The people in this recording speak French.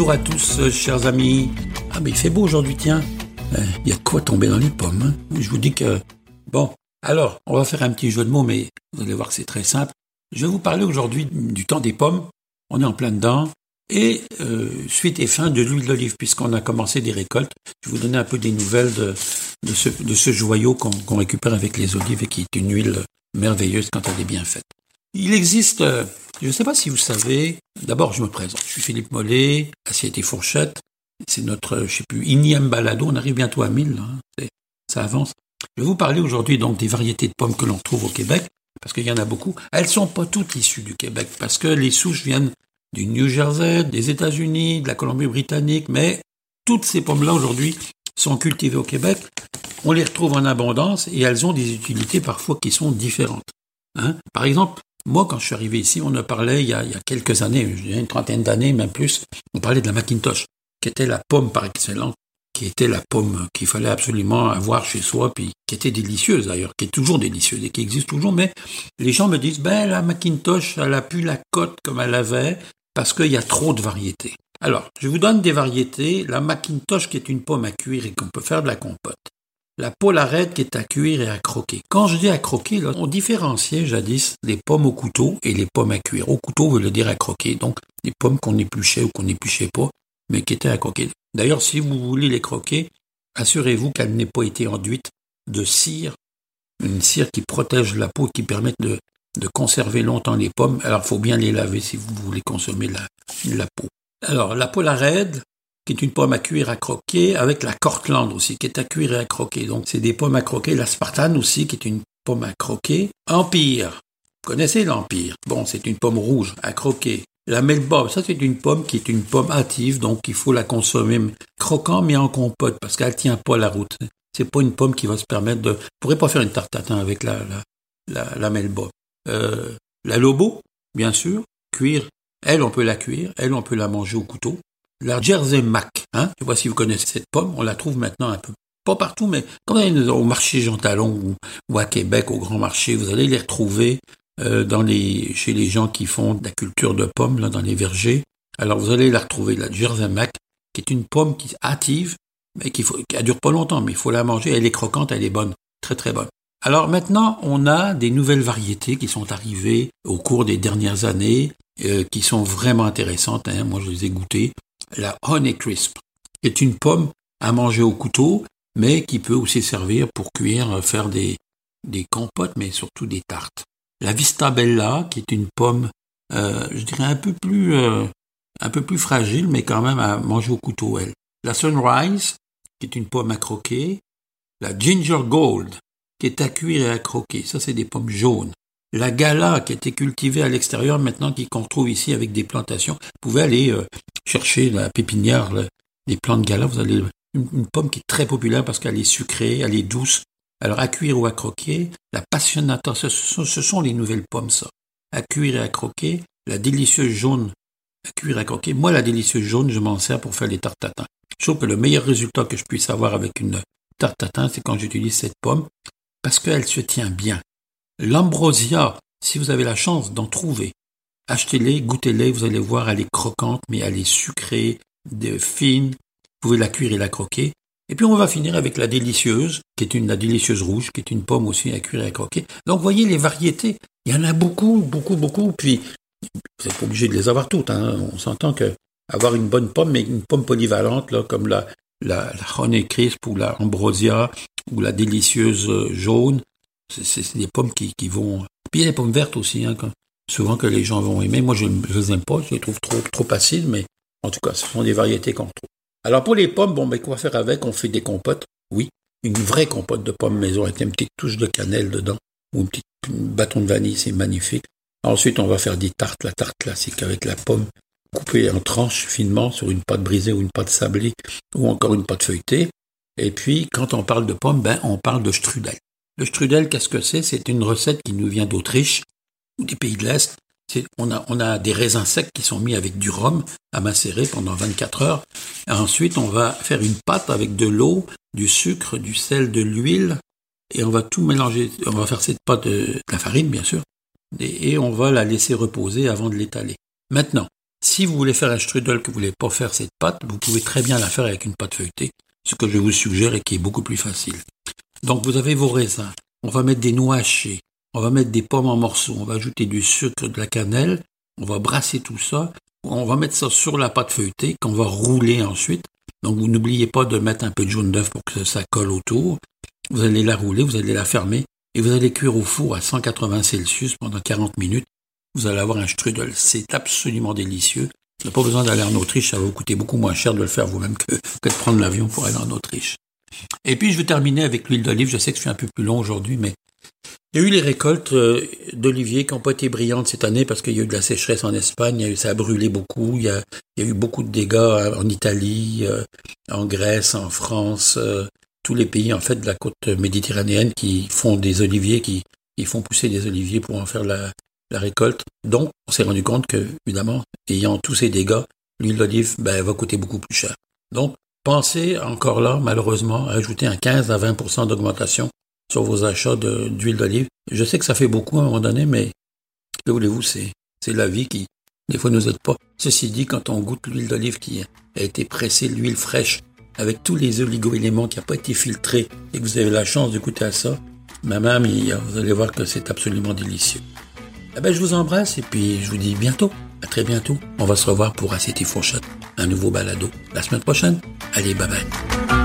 Bonjour à tous, euh, chers amis. Ah, mais il fait beau aujourd'hui, tiens. Il y a de quoi tomber dans les pommes. hein. Je vous dis que... Bon, alors, on va faire un petit jeu de mots, mais vous allez voir que c'est très simple. Je vais vous parler aujourd'hui du temps des pommes. On est en plein dedans. Et euh, suite et fin de l'huile d'olive, puisqu'on a commencé des récoltes. Je vais vous donner un peu des nouvelles de, ce, joyau qu'on qu'on récupère avec les olives et qui est une huile merveilleuse quand elle est bien faite. Il existe, euh, je ne sais pas si vous savez, d'abord je me présente, je suis Philippe Mollet, Assiette et Fourchette, c'est notre, je sais plus, énième balado, on arrive bientôt à 1000, là, hein, ça avance. Je vais vous parler aujourd'hui donc des variétés de pommes que l'on trouve au Québec, parce qu'il y en a beaucoup. Elles sont pas toutes issues du Québec, parce que les souches viennent du New Jersey, des États-Unis, de la Colombie-Britannique, mais toutes ces pommes-là aujourd'hui sont cultivées au Québec. On les retrouve en abondance et elles ont des utilités parfois qui sont différentes. Hein Par exemple, moi, quand je suis arrivé ici, on en parlait il y a, il y a quelques années, une trentaine d'années, même plus, on parlait de la Macintosh, qui était la pomme par excellence, qui était la pomme qu'il fallait absolument avoir chez soi, puis qui était délicieuse d'ailleurs, qui est toujours délicieuse et qui existe toujours, mais les gens me disent, ben la Macintosh, elle a plus la cote comme elle avait, parce qu'il y a trop de variétés. Alors, je vous donne des variétés. La Macintosh, qui est une pomme à cuire et qu'on peut faire de la compote. La Polarette, qui est à cuire et à croquer. Quand je dis à croquer, on différenciait jadis les pommes au couteau et les pommes à cuire. Au couteau veut le dire à croquer. Donc, des pommes qu'on épluchait ou qu'on n'épluchait pas, mais qui étaient à croquer. D'ailleurs, si vous voulez les croquer, assurez-vous qu'elles n'aient pas été enduites de cire, une cire qui protège la peau et qui permet de, conserver longtemps les pommes. Alors, il faut bien les laver si vous voulez consommer la, peau. Alors, la Polarette, qui est une pomme à cuire à croquer, avec la Cortland aussi, qui est à cuire et à croquer. Donc, c'est des pommes à croquer. La Spartan aussi, qui est une pomme à croquer. Empire. Vous connaissez l'Empire? Bon, c'est une pomme rouge à croquer. La Melba, ça c'est une pomme qui est une pomme hâtive, donc il faut la consommer croquant mais en compote, parce qu'elle tient pas la route. C'est pas une pomme qui va se permettre de... Vous pourrez pas faire une tarte avec la, la, Melba. Euh, la Lobo, bien sûr, cuire. Elle, on peut la cuire. Elle, on peut la manger au couteau. La Jersey Mac, hein, je pas si vous connaissez cette pomme, on la trouve maintenant un peu, pas partout, mais quand vous allez au marché Jean Talon ou, à Québec, au grand marché, vous allez les retrouver euh, dans les, chez les gens qui font de la culture de pommes, là, dans les vergers. Alors vous allez la retrouver, la Jersey Mac, qui est une pomme qui hâtive, mais qui qui dure pas longtemps, mais il faut la manger, elle est croquante, elle est bonne, très très bonne. Alors maintenant, on a des nouvelles variétés qui sont arrivées au cours des dernières années, euh, qui sont vraiment intéressantes. Hein. Moi, je les ai goûtées. La Honey Crisp, qui est une pomme à manger au couteau, mais qui peut aussi servir pour cuire, euh, faire des, compotes, mais surtout des tartes. La Vista Bella, qui est une pomme, euh, je dirais un peu plus, euh, un peu plus fragile, mais quand même à manger au couteau, elle. La Sunrise, qui est une pomme à croquer. La Ginger Gold, qui est à cuire et à croquer. Ça, c'est des pommes jaunes. La Gala, qui été cultivée à l'extérieur, maintenant qu'on trouve ici avec des plantations. Vous pouvez aller euh, chercher la pépinière, le- les plants de Gala. Vous allez une, pomme qui est très populaire parce qu'elle est sucrée, elle est douce. Alors à cuire ou à croquer, la Passionata, ce sont, ce sont les nouvelles pommes, ça. À cuire et à croquer, la délicieuse jaune à cuire et à croquer. Moi, la délicieuse jaune, je m'en sers pour faire les tartes. Je trouve que le meilleur résultat que je puisse avoir avec une tarte c'est quand j'utilise cette pomme, parce qu'elle se tient bien. L'ambrosia, si vous avez la chance d'en trouver, achetez-les, goûtez-les, vous allez voir, elle est croquante, mais elle est sucrée, fine. Vous pouvez la cuire et la croquer. Et puis on va finir avec la délicieuse, qui est une la délicieuse rouge, qui est une pomme aussi à cuire et à croquer. Donc voyez les variétés, il y en a beaucoup, beaucoup, beaucoup. Puis vous n'êtes pas obligé de les avoir toutes. Hein. On s'entend que avoir une bonne pomme, mais une pomme polyvalente, là, comme la, la, la Honey Crisp ou la Ambrosia ou la délicieuse euh, jaune, c'est- des pommes qui, vont. Puis il y a les pommes vertes aussi, hein, souvent que les gens vont aimer. Moi, je ne les aime pas, je les trouve trop, trop mais en tout cas, ce sont des variétés qu'on trouve. Alors pour les pommes, bon, ben, quoi faire avec? On fait des compotes. Oui, une vraie compote de pommes maison avec une petite touche de cannelle dedans ou un petit bâton de vanille, c'est magnifique. Ensuite, on va faire des tartes, la tarte classique avec la pomme coupée en tranches finement sur une pâte brisée ou une pâte sablée ou encore une pâte feuilletée. Et puis, quand on parle de pommes, ben, on parle de strudel. Le strudel, qu'est-ce que c'est? C'est une recette qui nous vient d'Autriche ou des pays de l'Est. On a, des raisins secs qui sont mis avec du rhum à macérer pendant 24 heures. Ensuite, on va faire une pâte avec de l'eau, du sucre, du sel, de l'huile, et on va tout mélanger. On va faire cette pâte de, de la farine, bien sûr, et, et on va la laisser reposer avant de l'étaler. Maintenant, Si vous voulez faire un strudel que vous voulez pas faire cette pâte, vous pouvez très bien la faire avec une pâte feuilletée, ce que je vous suggère et qui est beaucoup plus facile. Donc vous avez vos raisins, on va mettre des noix hachées, on va mettre des pommes en morceaux, on va ajouter du sucre, de la cannelle, on va brasser tout ça, on va mettre ça sur la pâte feuilletée qu'on va rouler ensuite. Donc vous n'oubliez pas de mettre un peu de jaune d'œuf pour que ça colle autour. Vous allez la rouler, vous allez la fermer et vous allez cuire au four à 180 Celsius pendant 40 minutes. Vous allez avoir un strudel. C'est absolument délicieux. Vous n'avez pas besoin d'aller en Autriche, ça va vous coûter beaucoup moins cher de le faire vous-même que, que de prendre l'avion pour aller en Autriche. Et puis je vais terminer avec l'huile d'olive. Je sais que je suis un peu plus long aujourd'hui, mais il y a eu les récoltes euh, d'oliviers qui n'ont pas été brillantes cette année parce qu'il y a eu de la sécheresse en Espagne, ça a brûlé beaucoup, il y a, eu beaucoup de dégâts euh, en Italie, euh, en Grèce, en France, tous les pays en fait de la côte méditerranéenne qui font des oliviers, qui, font pousser des oliviers pour en faire la, la récolte. Donc on s'est rendu compte que, évidemment, ayant tous ces dégâts, l'huile d'olive ben, va coûter beaucoup plus cher. Donc pensez encore là, malheureusement, à ajouter un 15 à 20% d'augmentation sur vos achats d'huile d'olive. Je sais que ça fait beaucoup à un moment donné, mais que voulez-vous, c'est la vie qui, des fois, nous aide pas. Ceci dit, quand on goûte l'huile d'olive qui a été pressée, l'huile fraîche, avec tous les oligo-éléments qui n'ont pas été filtrés, et que vous avez la chance de goûter à ça, même, vous allez voir que c'est absolument délicieux. Eh ben, je vous embrasse et puis je vous dis bientôt. À très bientôt. On va se revoir pour Assiette et Fourchette, un nouveau balado la semaine prochaine. Allez, bye bye.